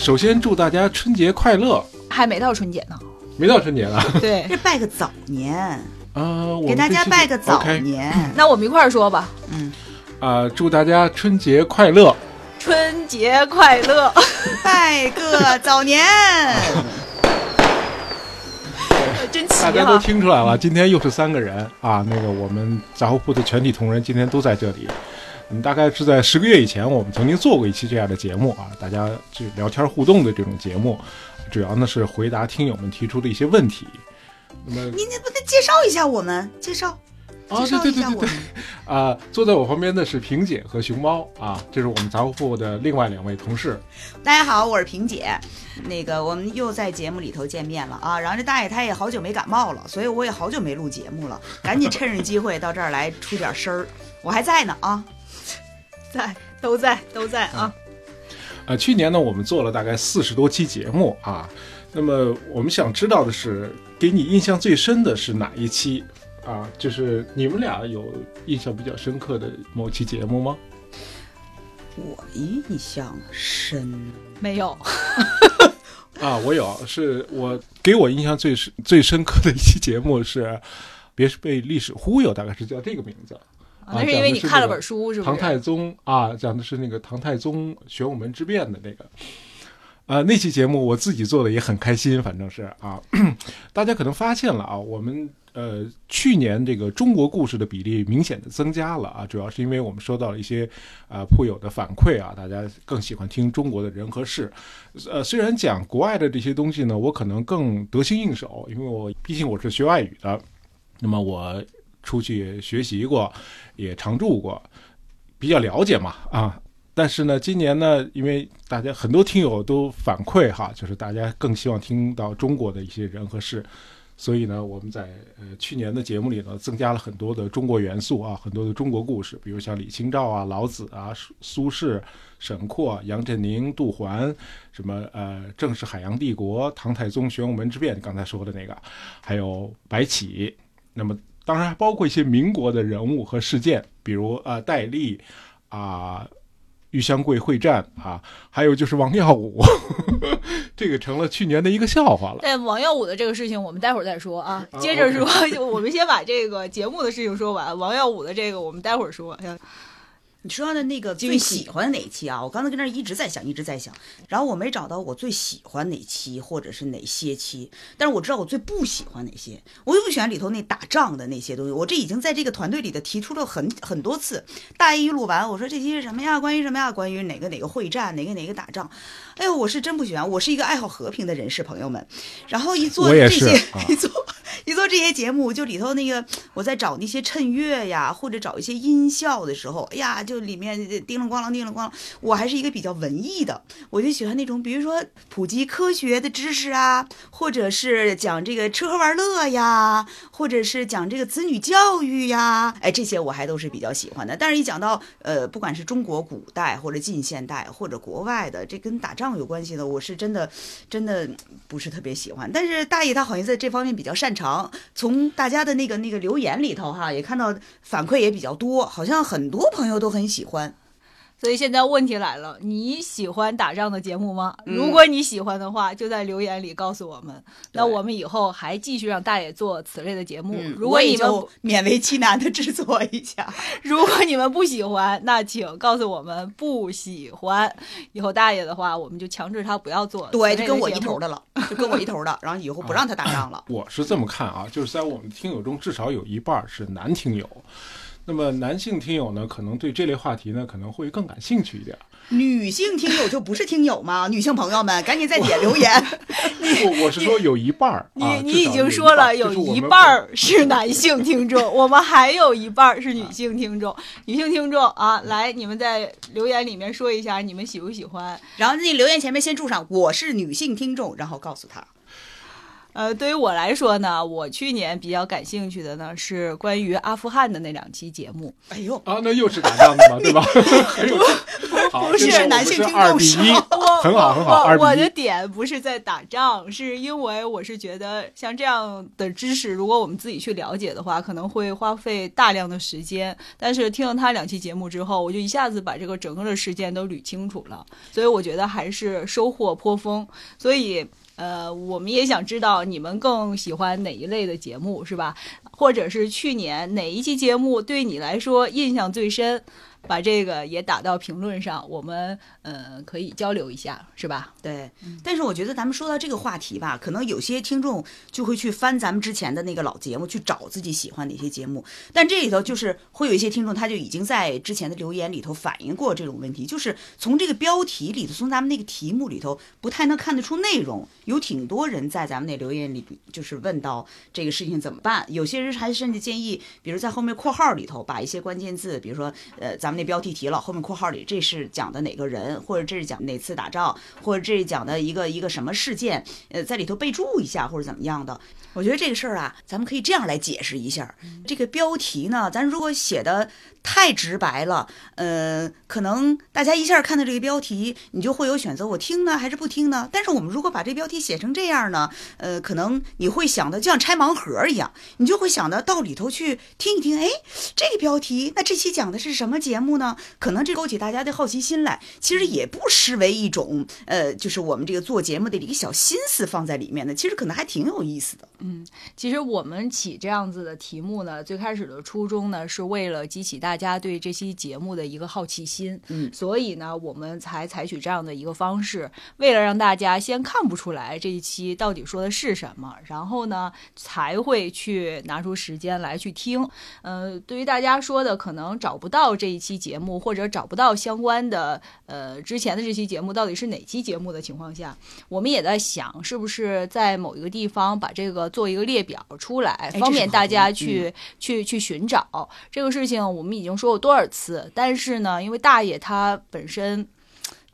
首先祝大家春节快乐，还没到春节呢。没到春节呢。对，这拜个早年，啊，我给大家拜个早年。那我们一块儿说吧。嗯，啊，祝大家春节快乐。春节快乐！拜个早年。真奇大家都。听出来了，今天又是三个人啊！那个我们杂货铺的全体同仁今天都在这里。嗯，大概是在十个月以前，我们曾经做过一期这样的节目啊，大家就聊天互动的这种节目，主要呢是回答听友们提出的一些问题。那么你你不得介绍一下我们？介绍啊，介绍对对对对对一下我们。啊，坐在我旁边的是萍姐和熊猫啊，这是我们杂货铺的另外两位同事。大家好，我是萍姐。那个，我们又在节目里头见面了啊。然后这大爷他也好久没感冒了，所以我也好久没录节目了，赶紧趁着机会到这儿来出点声儿。我还在呢啊。在，都在，都在啊。呃，去年呢，我们做了大概四十多期节目啊。那么我们想知道的是，给你印象最深的是哪一期啊？就是你们俩有印象比较深刻的某期节目吗？我印象深，没有，啊，我有，是我给我印象最深最深刻的一期节目是，别是被历史忽悠，大概是叫这个名字。啊那是因为你看了本书，是不唐？太宗啊，讲的是那个唐太宗玄武门之变的那个。呃，那期节目我自己做的也很开心，反正是啊，大家可能发现了啊，我们呃去年这个中国故事的比例明显的增加了啊，主要是因为我们收到了一些啊铺友的反馈啊，大家更喜欢听中国的人和事。呃，虽然讲国外的这些东西呢，我可能更得心应手，因为我毕竟我是学外语的，那么我出去学习过，也常住过，比较了解嘛啊。但是呢，今年呢，因为大家很多听友都反馈哈，就是大家更希望听到中国的一些人和事，所以呢，我们在呃去年的节目里呢，增加了很多的中国元素啊，很多的中国故事，比如像李清照啊、老子啊、苏苏轼、沈括、杨振宁、杜环，什么呃正是海洋帝国、唐太宗玄武门之变，刚才说的那个，还有白起，那么当然还包括一些民国的人物和事件，比如呃戴笠啊。玉香桂会战啊，还有就是王耀武，这个成了去年的一个笑话了。但王耀武的这个事情，我们待会儿再说啊。啊接着说，就我们先把这个节目的事情说完。王耀武的这个，我们待会儿说。哎你说的那个最喜欢哪一期啊？我刚才跟那儿一直在想，一直在想，然后我没找到我最喜欢哪期或者是哪些期，但是我知道我最不喜欢哪些。我又不喜欢里头那打仗的那些东西。我这已经在这个团队里的提出了很很多次。大一录完，我说这期是什么呀？关于什么呀？关于哪个哪个会战，哪个哪个打仗？哎呦，我是真不喜欢。我是一个爱好和平的人士，朋友们。然后一做这些，啊一做一做这些节目，就里头那个我在找那些衬乐呀，或者找一些音效的时候，哎呀，就里面叮了咣啷叮了咣啷。我还是一个比较文艺的，我就喜欢那种，比如说普及科学的知识啊，或者是讲这个吃喝玩乐呀，或者是讲这个子女教育呀，哎，这些我还都是比较喜欢的。但是，一讲到呃，不管是中国古代或者近现代或者国外的，这跟打仗有关系的，我是真的真的不是特别喜欢。但是大爷他好像在这方面比较擅长，从大家的那个那个留言里头哈，也看到反馈也比较多，好像很多朋友都很喜欢。所以现在问题来了，你喜欢打仗的节目吗？嗯如果你喜欢的话，就在留言里告诉我们。那我们以后还继续让大爷做此类的节目。嗯，如果你们勉为其难的制作一下。如果你们不喜欢，那请告诉我们不喜欢。以后大爷的话，我们就强制他不要做。对，就跟我一头。的了，就跟我一头的，然后以后不让他打仗了。我是这么看啊，就是在我们听友中至少有一半是男听友，那么男性听友呢，可能对这类话题呢可能会更感兴趣一点。女性听友就不是听友吗？女性朋友们，赶紧在底下留言。我我是说有一半儿你、啊，你已经说了有有一半儿是男性听众，我们还有一半儿是女性听众。女性听众啊，来，你们在留言里面说一下你们喜不喜欢。然后那留言前面先注上“我是女性听众”，然后告诉他。呃，对于我来说呢，我去年比较感兴趣的呢是关于阿富汗的那两期节目。哎呦，啊，那又是打仗的嘛，对吧？好，不是男性听众二比一，我很好很好。我的点不是在打仗，是因为我是觉得像这样的知识，如果我们自己去了解的话，可能会花费大量的时间。但是听了他两期节目之后，我就一下子把这个整个的事件都捋清楚了，所以我觉得还是收获颇丰。所以。呃，我们也想知道你们更喜欢哪一类的节目，是吧？或者是去年哪一期节目对你来说印象最深？把这个也打到评论上，我们呃可以交流一下，是吧？对，但是我觉得咱们说到这个话题吧，可能有些听众就会去翻咱们之前的那个老节目，去找自己喜欢的一些节目。但这里头就是会有一些听众，他就已经在之前的留言里头反映过这种问题，就是从这个标题里头，从咱们那个题目里头，不太能看得出内容。有挺多人在咱们那留言里，就是问到这个事情怎么办。有些人还甚至建议，比如在后面括号里头把一些关键字，比如说呃，咱那标题提了，后面括号里这是讲的哪个人，或者这是讲哪次打仗，或者这是讲的一个一个什么事件，呃，在里头备注一下或者怎么样的。我觉得这个事儿啊，咱们可以这样来解释一下。这个标题呢，咱如果写的太直白了，呃，可能大家一下看到这个标题，你就会有选择，我听呢还是不听呢？但是我们如果把这标题写成这样呢，呃，可能你会想的就像拆盲盒一样，你就会想到到里头去听一听，哎，这个标题，那这期讲的是什么节目呢？可能这勾起大家的好奇心来，其实也不失为一种，呃，就是我们这个做节目的一个小心思放在里面的，其实可能还挺有意思的。嗯其实我们起这样子的题目呢，最开始的初衷呢，是为了激起大家对这期节目的一个好奇心。嗯所以呢，我们才采取这样的一个方式，为了让大家先看不出来这一期到底说的是什么，然后呢，才会去拿出时间来去听。呃，对于大家说的可能找不到这一期节目，或者找不到相关的呃之前的这期节目到底是哪期节目的情况下，我们也在想，是不是在某一个地方把这个做一个列表出来，方便大家去、去去寻找这个事情。我们已经说过多少次，但是呢，因为大爷他本身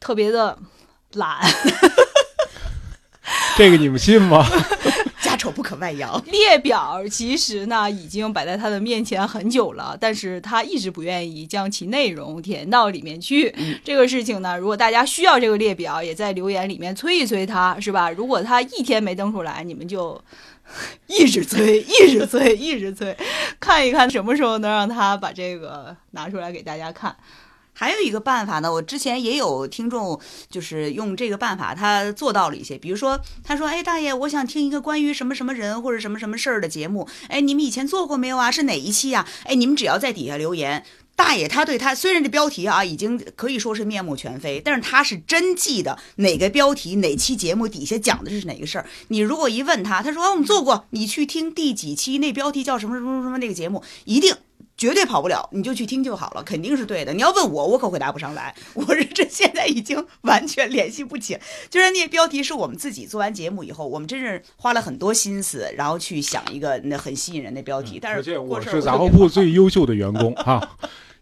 特别的懒，这个你们信吗？家丑不可外扬。列表其实呢已经摆在他的面前很久了，但是他一直不愿意将其内容填到里面去。这个事情呢，如果大家需要这个列表，也在留言里面催一催他，是吧？如果他一天没登出来，你们就 一直催，一直催，一直催，看一看什么时候能让他把这个拿出来给大家看。还有一个办法呢，我之前也有听众就是用这个办法，他做到了一些，比如说他说：“哎，大爷，我想听一个关于什么什么人或者什么什么事儿的节目，哎，你们以前做过没有啊？是哪一期呀、哎，你们只要在底下留言。”大爷他对他虽然这标题啊已经可以说是面目全非，但是他是真记得哪个标题哪期节目底下讲的是哪个事儿。你如果一问他，他说啊我们做过，你去听第几期，那标题叫什么什么什么那个节目，一定绝对跑不了，你就去听就好了，肯定是对的。你要问我，我可回答不上来，我是这现在已经完全联系不起。就是那些标题是我们自己做完节目以后，我们真是花了很多心思，然后去想一个那很吸引人的标题。但是可见过事儿我是杂货铺最优秀的员工哈，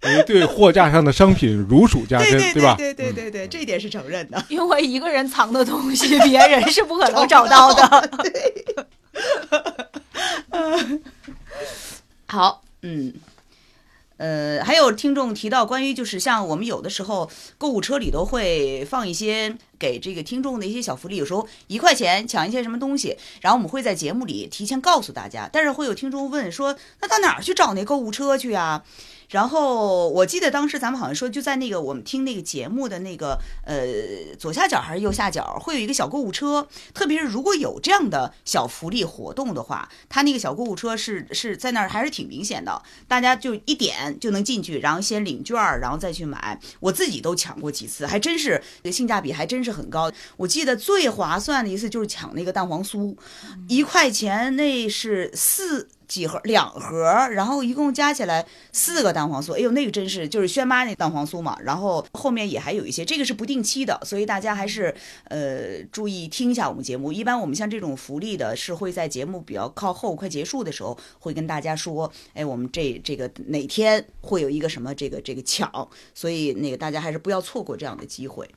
因为对货架上的商品如数家珍，对对吧？对对对对，这一点是承认的。因为一个人藏的东西，别人是不可能找到的。对好，嗯。呃，还有听众提到关于就是像我们有的时候购物车里头会放一些给这个听众的一些小福利，有时候一块钱抢一些什么东西，然后我们会在节目里提前告诉大家。但是会有听众问说，那到哪儿去找那购物车去啊？然后我记得当时咱们好像说就在那个我们听那个节目的那个呃左下角还是右下角会有一个小购物车，特别是如果有这样的小福利活动的话，它那个小购物车是是在那儿还是挺明显的，大家就一点就能进去，然后先领券儿，然后再去买。我自己都抢过几次，还真是这个性价比还真是很高。我记得最划算的一次就是抢那个蛋黄酥，一块钱那是四。几盒两盒，然后一共加起来四个蛋黄酥。哎呦，那个真是就是轩妈那蛋黄酥嘛。然后后面也还有一些，这个是不定期的，所以大家还是呃注意听一下我们节目。一般我们像这种福利的，是会在节目比较靠后快结束的时候，会跟大家说，哎，我们这这个哪天会有一个什么这个这个抢，所以那个大家还是不要错过这样的机会。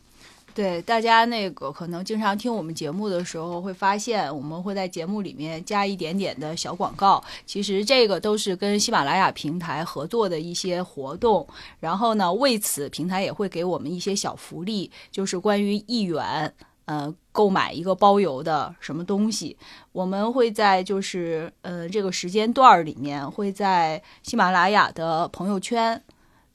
对大家那个可能经常听我们节目的时候，会发现我们会在节目里面加一点点的小广告。其实这个都是跟喜马拉雅平台合作的一些活动，然后呢，为此平台也会给我们一些小福利，就是关于一元呃购买一个包邮的什么东西，我们会在就是呃这个时间段里面，会在喜马拉雅的朋友圈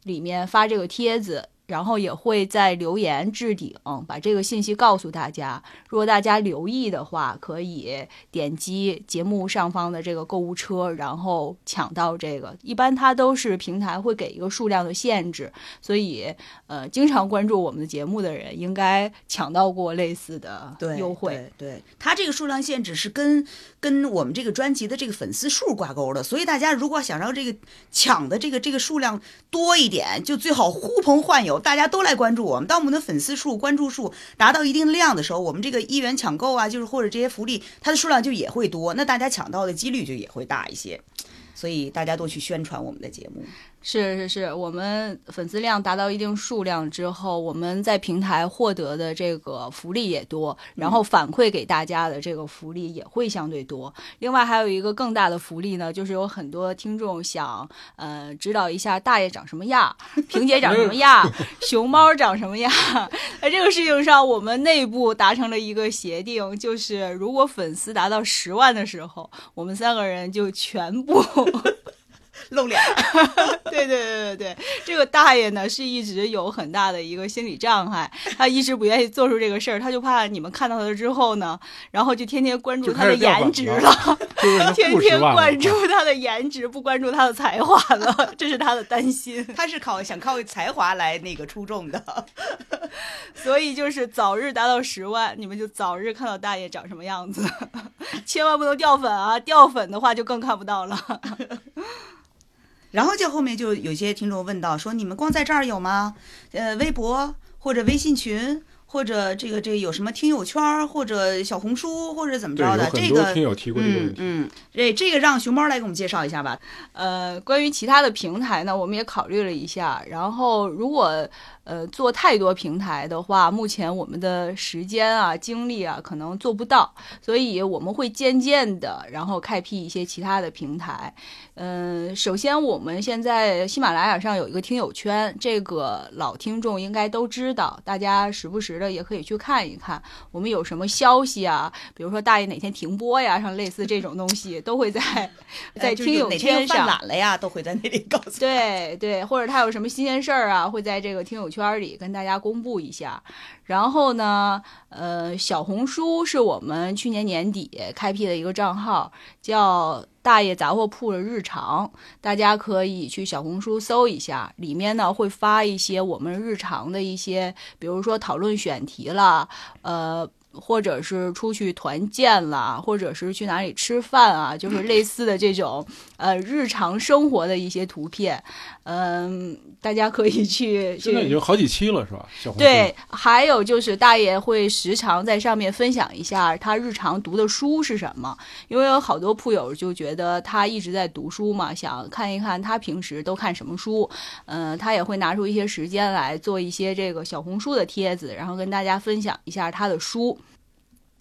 里面发这个帖子。然后也会在留言置顶，把这个信息告诉大家。如果大家留意的话，可以点击节目上方的这个购物车，然后抢到这个。一般它都是平台会给一个数量的限制，所以呃，经常关注我们的节目的人应该抢到过类似的优惠。对，对它这个数量限制是跟跟我们这个专辑的这个粉丝数挂钩的，所以大家如果想让这个抢的这个这个数量多一点，就最好呼朋唤友。大家都来关注我们，当我们的粉丝数、关注数达到一定量的时候，我们这个一元抢购啊，就是或者这些福利，它的数量就也会多，那大家抢到的几率就也会大一些。所以大家多去宣传我们的节目。是是是，我们粉丝量达到一定数量之后，我们在平台获得的这个福利也多，然后反馈给大家的这个福利也会相对多。另外还有一个更大的福利呢，就是有很多听众想呃知道一下大爷长什么样，萍姐长什么样，熊猫长什么样。在这个事情上，我们内部达成了一个协定，就是如果粉丝达到十万的时候，我们三个人就全部。露脸，对对对对对，这个大爷呢是一直有很大的一个心理障碍，他一直不愿意做出这个事儿，他就怕你们看到他之后呢，然后就天天关注他的颜值了，天天关注他的颜值，不关注他的才华了，这是他的担心。他是靠想靠才华来那个出众的，所以就是早日达到十万，你们就早日看到大爷长什么样子，千万不能掉粉啊！掉粉的话就更看不到了。然后就后面就有些听众问到说：“你们光在这儿有吗？呃，微博或者微信群，或者这个这个有什么听友圈，或者小红书，或者怎么着的？”这个听友提过这个问题。嗯，这这个让熊猫来给我们介绍一下吧。呃，关于其他的平台呢，我们也考虑了一下。然后如果呃，做太多平台的话，目前我们的时间啊、精力啊，可能做不到，所以我们会渐渐的，然后开辟一些其他的平台。嗯，首先我们现在喜马拉雅上有一个听友圈，这个老听众应该都知道，大家时不时的也可以去看一看，我们有什么消息啊，比如说大爷哪天停播呀，像类似这种东西，都会在 在听友圈上。哪天了呀，都会在那里告诉。对对，或者他有什么新鲜事儿啊，会在这个听友。圈里跟大家公布一下，然后呢，呃，小红书是我们去年年底开辟的一个账号，叫“大爷杂货铺”的日常，大家可以去小红书搜一下，里面呢会发一些我们日常的一些，比如说讨论选题了，呃。或者是出去团建啦，或者是去哪里吃饭啊，就是类似的这种呃日常生活的一些图片，嗯，大家可以去。现在已经好几期了，是吧？对，还有就是大爷会时常在上面分享一下他日常读的书是什么，因为有好多铺友就觉得他一直在读书嘛，想看一看他平时都看什么书，嗯，他也会拿出一些时间来做一些这个小红书的帖子，然后跟大家分享一下他的书。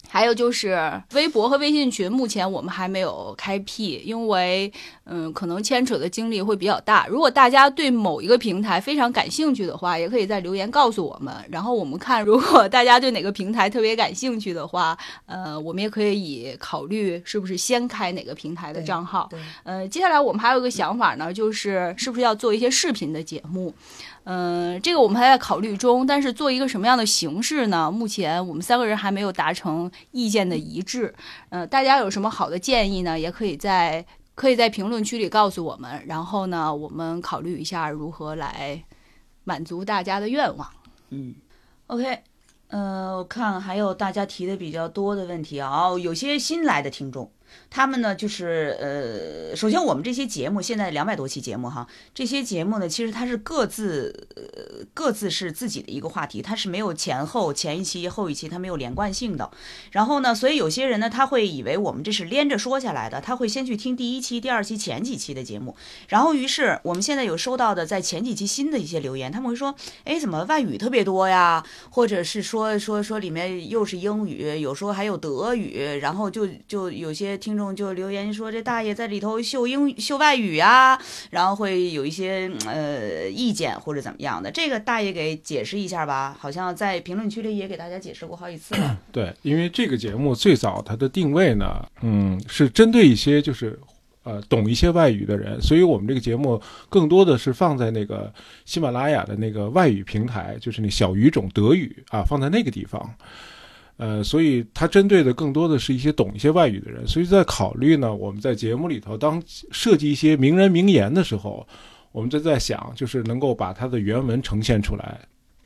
还有就是微博和微信群，目前我们还没有开辟，因为嗯，可能牵扯的精力会比较大。如果大家对某一个平台非常感兴趣的话，也可以在留言告诉我们，然后我们看，如果大家对哪个平台特别感兴趣的话，呃，我们也可以考虑是不是先开哪个平台的账号。呃，接下来我们还有一个想法呢，就是是不是要做一些视频的节目。嗯，这个我们还在考虑中，但是做一个什么样的形式呢？目前我们三个人还没有达成意见的一致。嗯，大家有什么好的建议呢？也可以在可以在评论区里告诉我们，然后呢，我们考虑一下如何来满足大家的愿望。嗯，OK，呃，我看还有大家提的比较多的问题啊，有些新来的听众。他们呢，就是呃，首先我们这些节目现在两百多期节目哈，这些节目呢，其实它是各自呃各自是自己的一个话题，它是没有前后前一期后一期它没有连贯性的。然后呢，所以有些人呢，他会以为我们这是连着说下来的，他会先去听第一期、第二期前几期的节目，然后于是我们现在有收到的在前几期新的一些留言，他们会说，哎，怎么外语特别多呀？或者是说说说里面又是英语，有时候还有德语，然后就就有些听众。就留言说这大爷在里头秀英秀外语啊，然后会有一些呃意见或者怎么样的，这个大爷给解释一下吧。好像在评论区里也给大家解释过好几次了。对，因为这个节目最早它的定位呢，嗯，是针对一些就是呃懂一些外语的人，所以我们这个节目更多的是放在那个喜马拉雅的那个外语平台，就是那小语种德语啊，放在那个地方。呃，所以它针对的更多的是一些懂一些外语的人，所以在考虑呢，我们在节目里头当设计一些名人名言的时候，我们就在想，就是能够把它的原文呈现出来。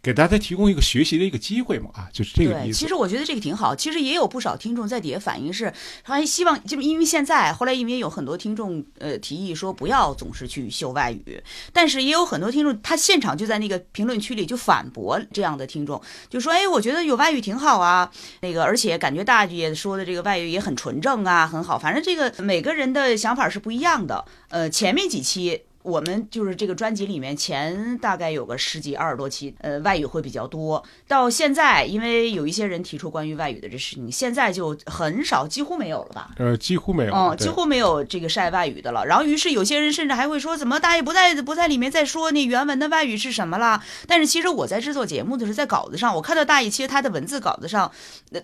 给大家提供一个学习的一个机会嘛啊，就是这个意思。其实我觉得这个挺好。其实也有不少听众在底下反映是，还希望就因为现在后来因为有很多听众呃提议说不要总是去秀外语，但是也有很多听众他现场就在那个评论区里就反驳这样的听众，就说哎，我觉得有外语挺好啊，那个而且感觉大姐说的这个外语也很纯正啊，很好。反正这个每个人的想法是不一样的。呃，前面几期。我们就是这个专辑里面前大概有个十几二十多期，呃，外语会比较多。到现在，因为有一些人提出关于外语的这事情，现在就很少，几乎没有了吧？呃，几乎没有，嗯，几乎没有这个晒外语的了。然后，于是有些人甚至还会说，怎么大爷不在不在里面再说那原文的外语是什么了？但是其实我在制作节目的时候，在稿子上，我看到大爷其实他的文字稿子上，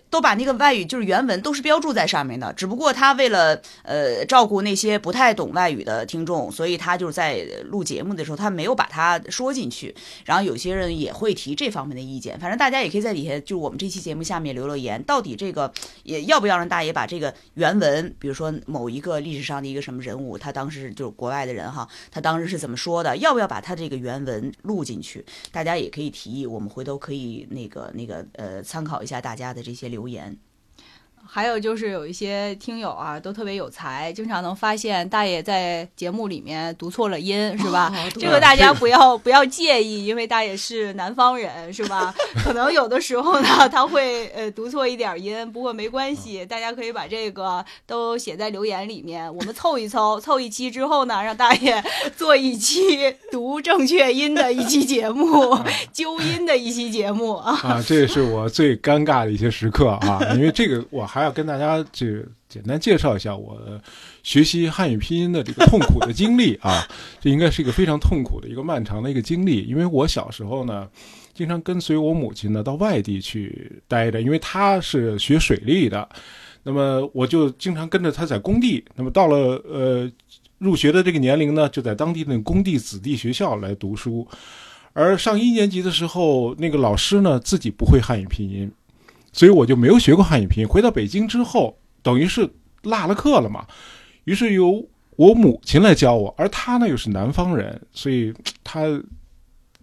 都把那个外语就是原文都是标注在上面的。只不过他为了呃照顾那些不太懂外语的听众，所以他就是在。录节目的时候，他没有把它说进去，然后有些人也会提这方面的意见。反正大家也可以在底下，就我们这期节目下面留留言，到底这个也要不要让大爷把这个原文，比如说某一个历史上的一个什么人物，他当时就是国外的人哈，他当时是怎么说的，要不要把他这个原文录进去？大家也可以提议，我们回头可以那个那个呃参考一下大家的这些留言。还有就是有一些听友啊，都特别有才，经常能发现大爷在节目里面读错了音，是吧？这个大家不要不要介意，因为大爷是南方人，是吧？可能有的时候呢，他会呃读错一点音，不过没关系，大家可以把这个都写在留言里面，我们凑一凑，凑一期之后呢，让大爷 做一期读正确音的一期节目，纠音的一期节目啊。啊，这也是我最尴尬的一些时刻啊，因为这个我还。要跟大家这简单介绍一下我学习汉语拼音的这个痛苦的经历啊，这应该是一个非常痛苦的一个漫长的一个经历。因为我小时候呢，经常跟随我母亲呢到外地去待着，因为她是学水利的，那么我就经常跟着她在工地。那么到了呃入学的这个年龄呢，就在当地的工地子弟学校来读书。而上一年级的时候，那个老师呢自己不会汉语拼音。所以我就没有学过汉语拼音。回到北京之后，等于是落了课了嘛。于是由我母亲来教我，而她呢又是南方人，所以她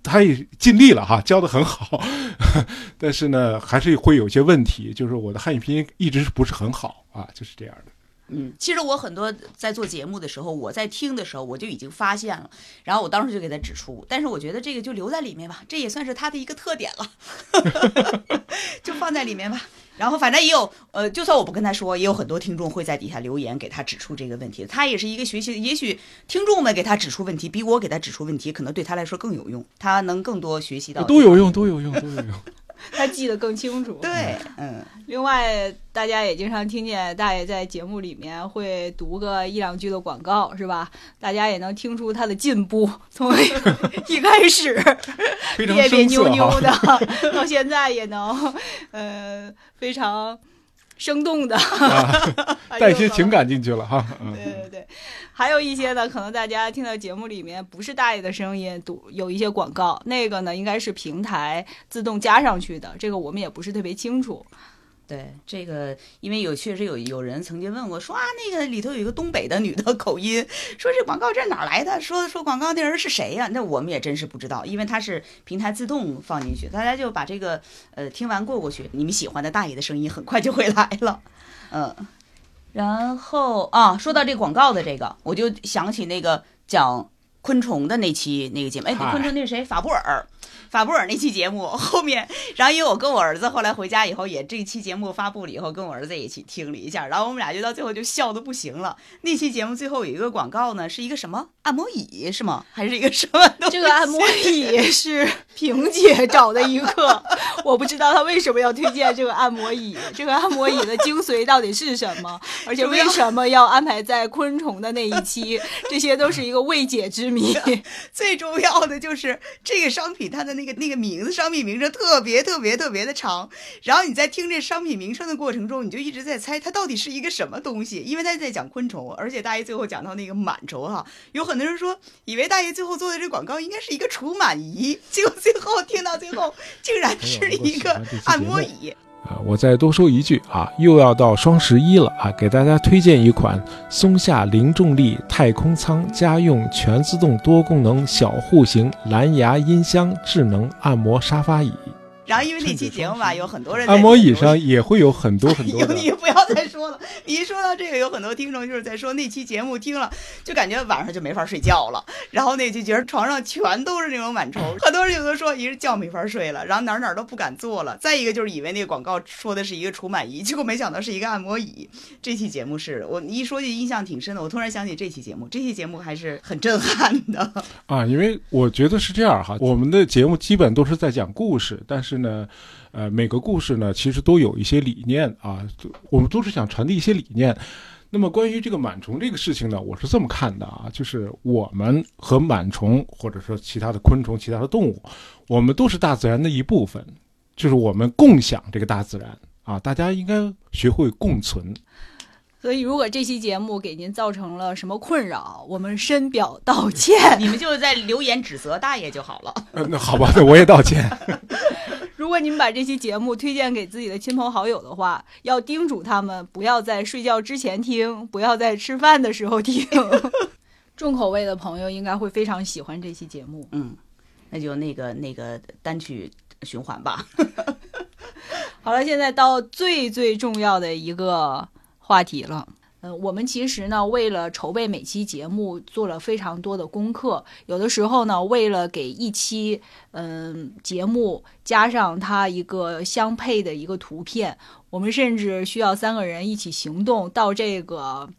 她也尽力了哈，教的很好。但是呢，还是会有些问题，就是我的汉语拼音一直是不是很好啊，就是这样的。嗯，其实我很多在做节目的时候，我在听的时候，我就已经发现了，然后我当时就给他指出。但是我觉得这个就留在里面吧，这也算是他的一个特点了，就放在里面吧。然后反正也有，呃，就算我不跟他说，也有很多听众会在底下留言给他指出这个问题。他也是一个学习，也许听众们给他指出问题，比我给他指出问题，可能对他来说更有用，他能更多学习到。都有用，都有用，都有用。他记得更清楚。对，嗯。另外，大家也经常听见大爷在节目里面会读个一两句的广告，是吧？大家也能听出他的进步，从一 开始别别扭扭的，到现在也能，呃，非常。生动的，带一些情感进去了哈。对对对，还有一些呢，可能大家听到节目里面不是大爷的声音，读有一些广告，那个呢应该是平台自动加上去的，这个我们也不是特别清楚。对这个，因为有确实有有人曾经问过说啊，那个里头有一个东北的女的口音，说这广告这哪来的？说说广告那人是谁呀？那我们也真是不知道，因为它是平台自动放进去，大家就把这个呃听完过过去，你们喜欢的大爷的声音很快就会来了，嗯。然后啊，说到这广告的这个，我就想起那个讲昆虫的那期那个节目，哎，嗨昆虫那是谁？法布尔。法布尔那期节目 后面，然后因为我跟我儿子后来回家以后，也这期节目发布了以后，跟我儿子一起听了一下，然后我们俩就到最后就笑的不行了。那期节目最后有一个广告呢，是一个什么按摩椅是吗？还是一个什么东西？这个按摩椅是萍姐找的一个，我不知道她为什么要推荐这个按摩椅。这个按摩椅的精髓到底是什么？而且为什么要安排在昆虫的那一期？这些都是一个未解之谜。最重要的就是这个商品它的那个那个名字，商品名称特别特别特别的长。然后你在听这商品名称的过程中，你就一直在猜它到底是一个什么东西，因为他在讲昆虫，而且大爷最后讲到那个螨虫哈，有很多人说以为大爷最后做的这广告应该是一个除螨仪，结果最后听到最后竟然是一个按摩椅。啊，我再多说一句啊，又要到双十一了啊，给大家推荐一款松下零重力太空舱家用全自动多功能小户型蓝牙音箱智能按摩沙发椅。然后因为那期节目吧，有很多人在按摩椅上也会有很多很多。你不要再说了，你一说到这个，有很多听众就是在说那期节目听了，就感觉晚上就没法睡觉了，然后那就觉得床上全都是那种螨虫，很多人有的说一是觉没法睡了，然后哪儿哪儿都不敢坐了，再一个就是以为那个广告说的是一个除螨仪，结果没想到是一个按摩椅。这期节目是我一说就印象挺深的，我突然想起这期节目，这期节目还是很震撼的。啊，因为我觉得是这样哈，我们的节目基本都是在讲故事，但是呢，呃，每个故事呢其实都有一些理念啊，我们都是想传递一些理念。那么关于这个螨虫这个事情呢，我是这么看的啊，就是我们和螨虫或者说其他的昆虫、其他的动物，我们都是大自然的一部分，就是我们共享这个大自然啊，大家应该学会共存。所以，如果这期节目给您造成了什么困扰，我们深表道歉。你们就在留言指责大爷就好了。呃，那好吧，那我也道歉。如果你们把这期节目推荐给自己的亲朋好友的话，要叮嘱他们不要在睡觉之前听，不要在吃饭的时候听。重口味的朋友应该会非常喜欢这期节目。嗯，那就那个那个单曲循环吧。好了，现在到最最重要的一个话题了。嗯，我们其实呢，为了筹备每期节目，做了非常多的功课。有的时候呢，为了给一期嗯节目加上它一个相配的一个图片，我们甚至需要三个人一起行动到这个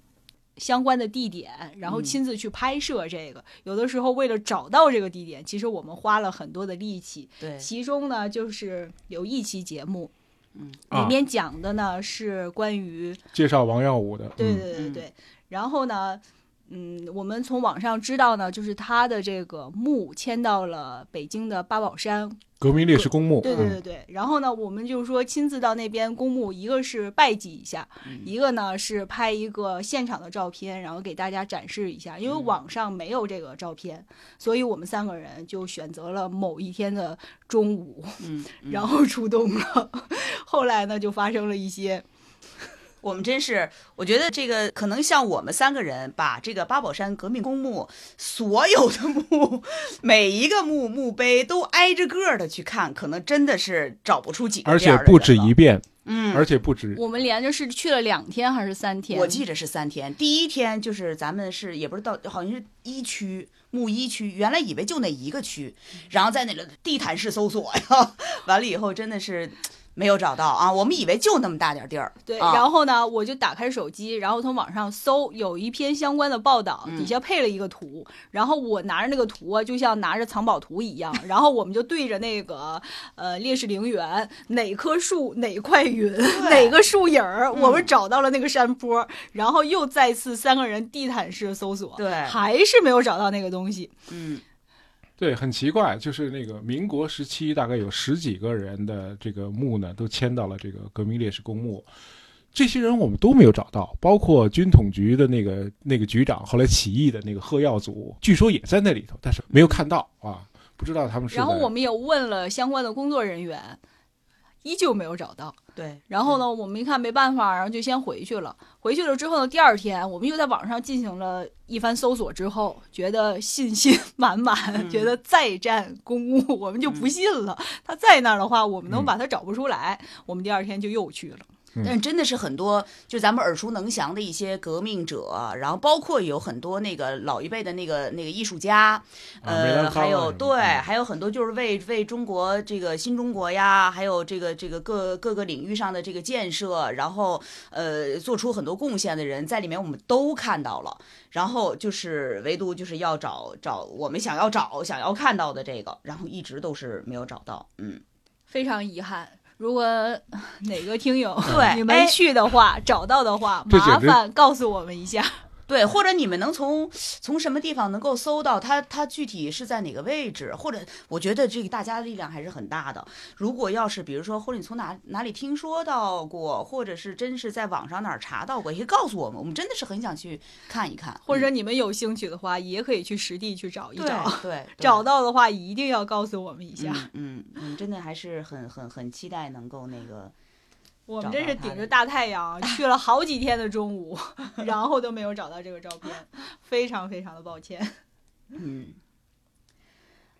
相关的地点，然后嗯亲自去拍摄这个。有的时候为了找到这个地点，其实我们花了很多的力气。对，其中呢，就是有一期节目，嗯，啊。里面讲的呢是关于，介绍王耀武的，对对对对，然后呢，嗯，我们从网上知道呢，就是他的这个墓迁到了北京的八宝山，革命烈士公墓。对对嗯对。对，然后呢，我们就是说亲自到那边公墓，一个是拜祭一下，嗯。一个呢是拍一个现场的照片，然后给大家展示一下。因为嗯。网上没有这个照片，所以我们三个人就选择了某一天的中午，嗯，嗯。然后出动了。后来呢，就发生了一些，我们真是，我觉得这个可能像我们三个人把这个八宝山革命公墓所有的墓，每一个墓墓碑都挨着个儿的去看，可能真的是找不出几个而且不止一遍，嗯，而且不止我们连着是去了两天还是三天？我记着是三天，第一天就是咱们是也不是到，好像是一区墓一区，原来以为就那一个区，然后在那个地毯式搜索呀，完了以后真的是没有找到啊，我们以为就那么大点地儿，对，啊。然后呢，我就打开手机，然后从网上搜，有一篇相关的报道，嗯。底下配了一个图，然后我拿着那个图啊，就像拿着藏宝图一样，然后我们就对着那个呃烈士陵园哪棵树哪块云 哪个树影儿，嗯。我们找到了那个山坡，然后又再次三个人地毯式搜索，对。还是没有找到那个东西。嗯对，很奇怪，就是那个民国时期，大概有十几个人的这个墓呢，都迁到了这个革命烈士公墓。这些人我们都没有找到，包括军统局的那个那个局长，后来起义的那个贺耀祖，据说也在那里头，但是没有看到啊，不知道他们是。然后我们也问了相关的工作人员，依旧没有找到。对，然后呢，我们一看没办法，然后就先回去了。回去了之后呢，第二天我们又在网上进行了一番搜索之后，觉得信心 满满，嗯觉得再战公墓，我们就不信了。他在那儿的话，我们能嗯把他找不出来。我们第二天就又去了。嗯但是真的是很多，就咱们耳熟能详的一些革命者，然后包括有很多那个老一辈的那个那个艺术家，呃，还有对，嗯还有很多就是为为中国这个新中国呀，还有这个这个各各个领域上的这个建设，然后呃做出很多贡献的人，在里面我们都看到了。然后就是唯独就是要找找我们想要找想要看到的这个，然后一直都是没有找到，嗯。非常遗憾。如果哪个听友对 你们哎去的话，找到的话，麻烦告诉我们一下。对，或者你们能从从什么地方能够搜到它？它具体是在哪个位置？或者我觉得这个大家的力量还是很大的。如果要是比如说，或者你从哪哪里听说到过，或者是真是在网上哪儿查到过，也可以告诉我们。我们真的是很想去看一看，或者嗯你们有兴趣的话，也可以去实地去找一对找。对 对找到的话，一定要告诉我们一下。嗯嗯嗯，真的还是很很很期待能够那个。我们真是顶着大太阳去了好几天的中午，然后都没有找到这个照片，非常非常的抱歉。嗯。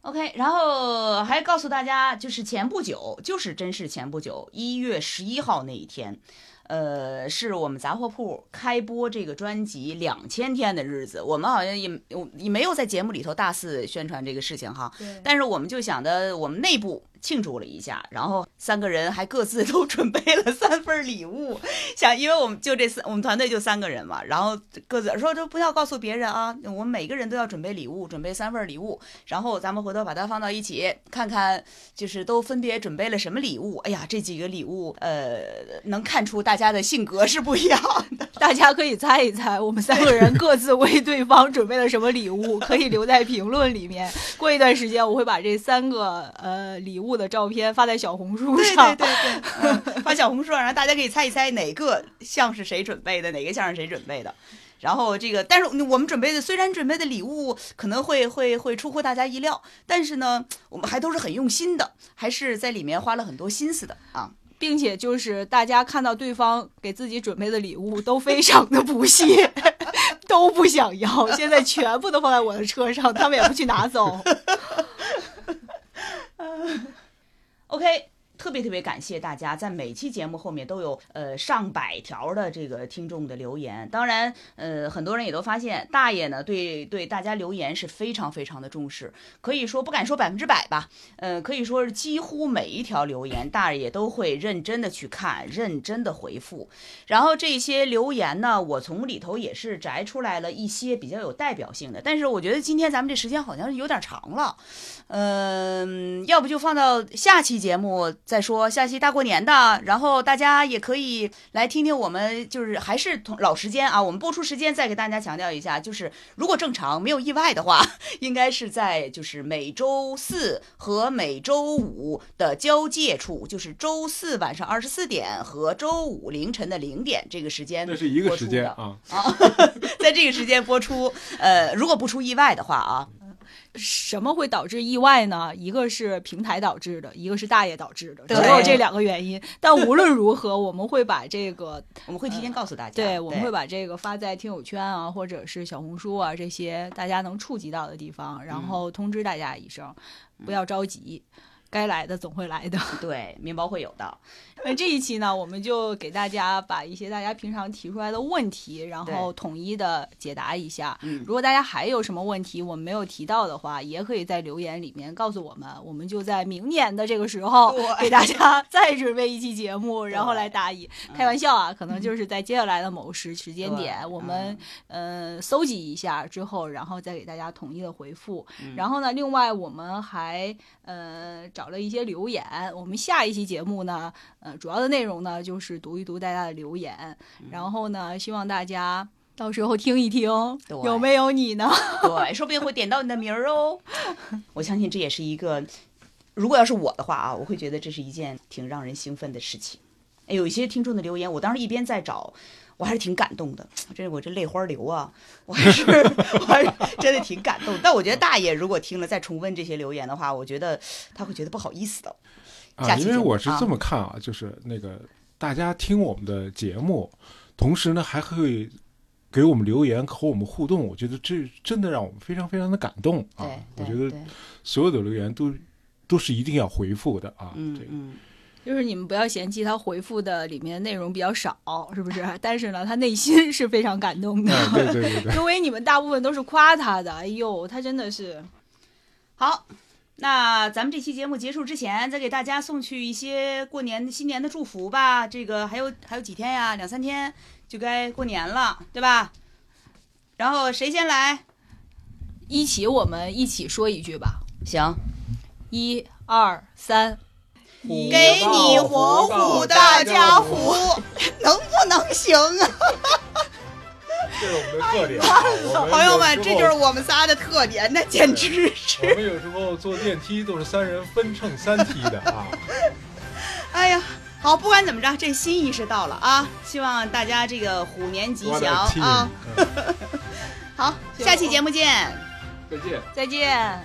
OK，然后还告诉大家，就是前不久，就是真是前不久，一月十一号那一天，呃，是我们杂货铺开播这个专辑两千天的日子。我们好像也也没有在节目里头大肆宣传这个事情哈，但是我们就想的，我们内部庆祝了一下，然后三个人还各自 都准备了三份礼物，想，因为我们就这三，我们团队就三个人嘛，然后各自说这不要告诉别人啊，我们每个人都要准备礼物，准备三份礼物，然后咱们回头把它放到一起，看看就是都分别准备了什么礼物。哎呀，这几个礼物，呃，能看出大家的性格是不一样的。大家可以猜一猜，我们三个人各自为对方准备了什么礼物，可以留在评论里面。过一段时间，我会把这三个呃礼物的照片发在小红书对上。对对对，嗯，发小红书上，然后大家可以猜一猜哪个像是谁准备的，哪个像是谁准备的。然后这个，但是我们准备的虽然准备的礼物可能会会会出乎大家意料，但是呢，我们还都是很用心的，还是在里面花了很多心思的啊。并且就是大家看到对方给自己准备的礼物都非常的不屑，都不想要，现在全部都放在我的车上，他们也不去拿走。OK，特别特别感谢大家，在每期节目后面都有呃上百条的这个听众的留言。当然，呃，很多人也都发现大爷呢对对大家留言是非常非常的重视，可以说不敢说百分之百吧，呃，可以说是几乎每一条留言大爷都会认真的去看，认真的回复。然后这些留言呢，我从里头也是摘出来了一些比较有代表性的，但是我觉得今天咱们这时间好像是有点长了。嗯，要不就放到下期节目再说，下期大过年的，然后大家也可以来听听我们，就是还是同老时间啊，我们播出时间再给大家强调一下，就是如果正常没有意外的话，应该是在就是每周四和每周五的交界处，就是周四晚上二十四点和周五凌晨的零点这个时间，这是一个时间。啊，在这个时间播出，呃，如果不出意外的话啊，什么会导致意外呢？一个是平台导致的，一个是大爷导致的，只对有这两个原因。但无论如何，我们会把这个 我们会提前告诉大家，对，我们会把这个发在听友圈啊，或者是小红书啊这些大家能触及到的地方，然后通知大家一声，不要着急，该来的总会来的。对面包会有的。那这一期呢，我们就给大家把一些大家平常提出来的问题，然后统一的解答一下。嗯如果大家还有什么问题我们没有提到的话，也可以在留言里面告诉我们，我们就在明年的这个时候给大家再准备一期节目，然后来答疑。嗯开玩笑啊，可能就是在接下来的某时时间点，我们呃搜集一下之后，然后再给大家统一的回复。嗯然后呢，另外我们还呃找了一些留言，我们下一期节目呢，呃主要的内容呢就是读一读大家的留言，嗯然后呢希望大家。到时候听一听，有没有你呢？对，说不定会点到你的名儿哦。我相信这也是一个，如果要是我的话啊，我会觉得这是一件挺让人兴奋的事情。哎，有一些听众的留言，我当时一边在找，我还是挺感动的。这我这泪花流啊，我还是 我还是真的挺感动。但我觉得大爷如果听了再重温这些留言的话，我觉得他会觉得不好意思的。啊，因为我是这么看啊，就是那个大家听我们的节目，同时呢还会给我们留言和我们互动，我觉得这真的让我们非常非常的感动啊我觉得所有的留言都都是一定要回复的啊。这个嗯嗯，就是你们不要嫌弃他回复的里面内容比较少，是不是？但是呢，他内心是非常感动的，哎，对对对对，因为 你们大部分都是夸他的。哎呦，他真的是好，那咱们这期节目结束之前，再给大家送去一些过年新年的祝福吧。这个还有还有几天呀，两三天就该过年了，对吧？然后谁先来？一起，我们一起说一句吧，行，一二三，给你火虎大家福，能不能行啊？这是我们的特点朋友们，这就是我们仨的特点，那简直是，我们有时候坐电梯都是三人分乘三梯的啊。哎呀。好，不管怎么着，这心意是到了啊！希望大家这个虎年吉祥啊！嗯 好，下期节目见。再见。再见。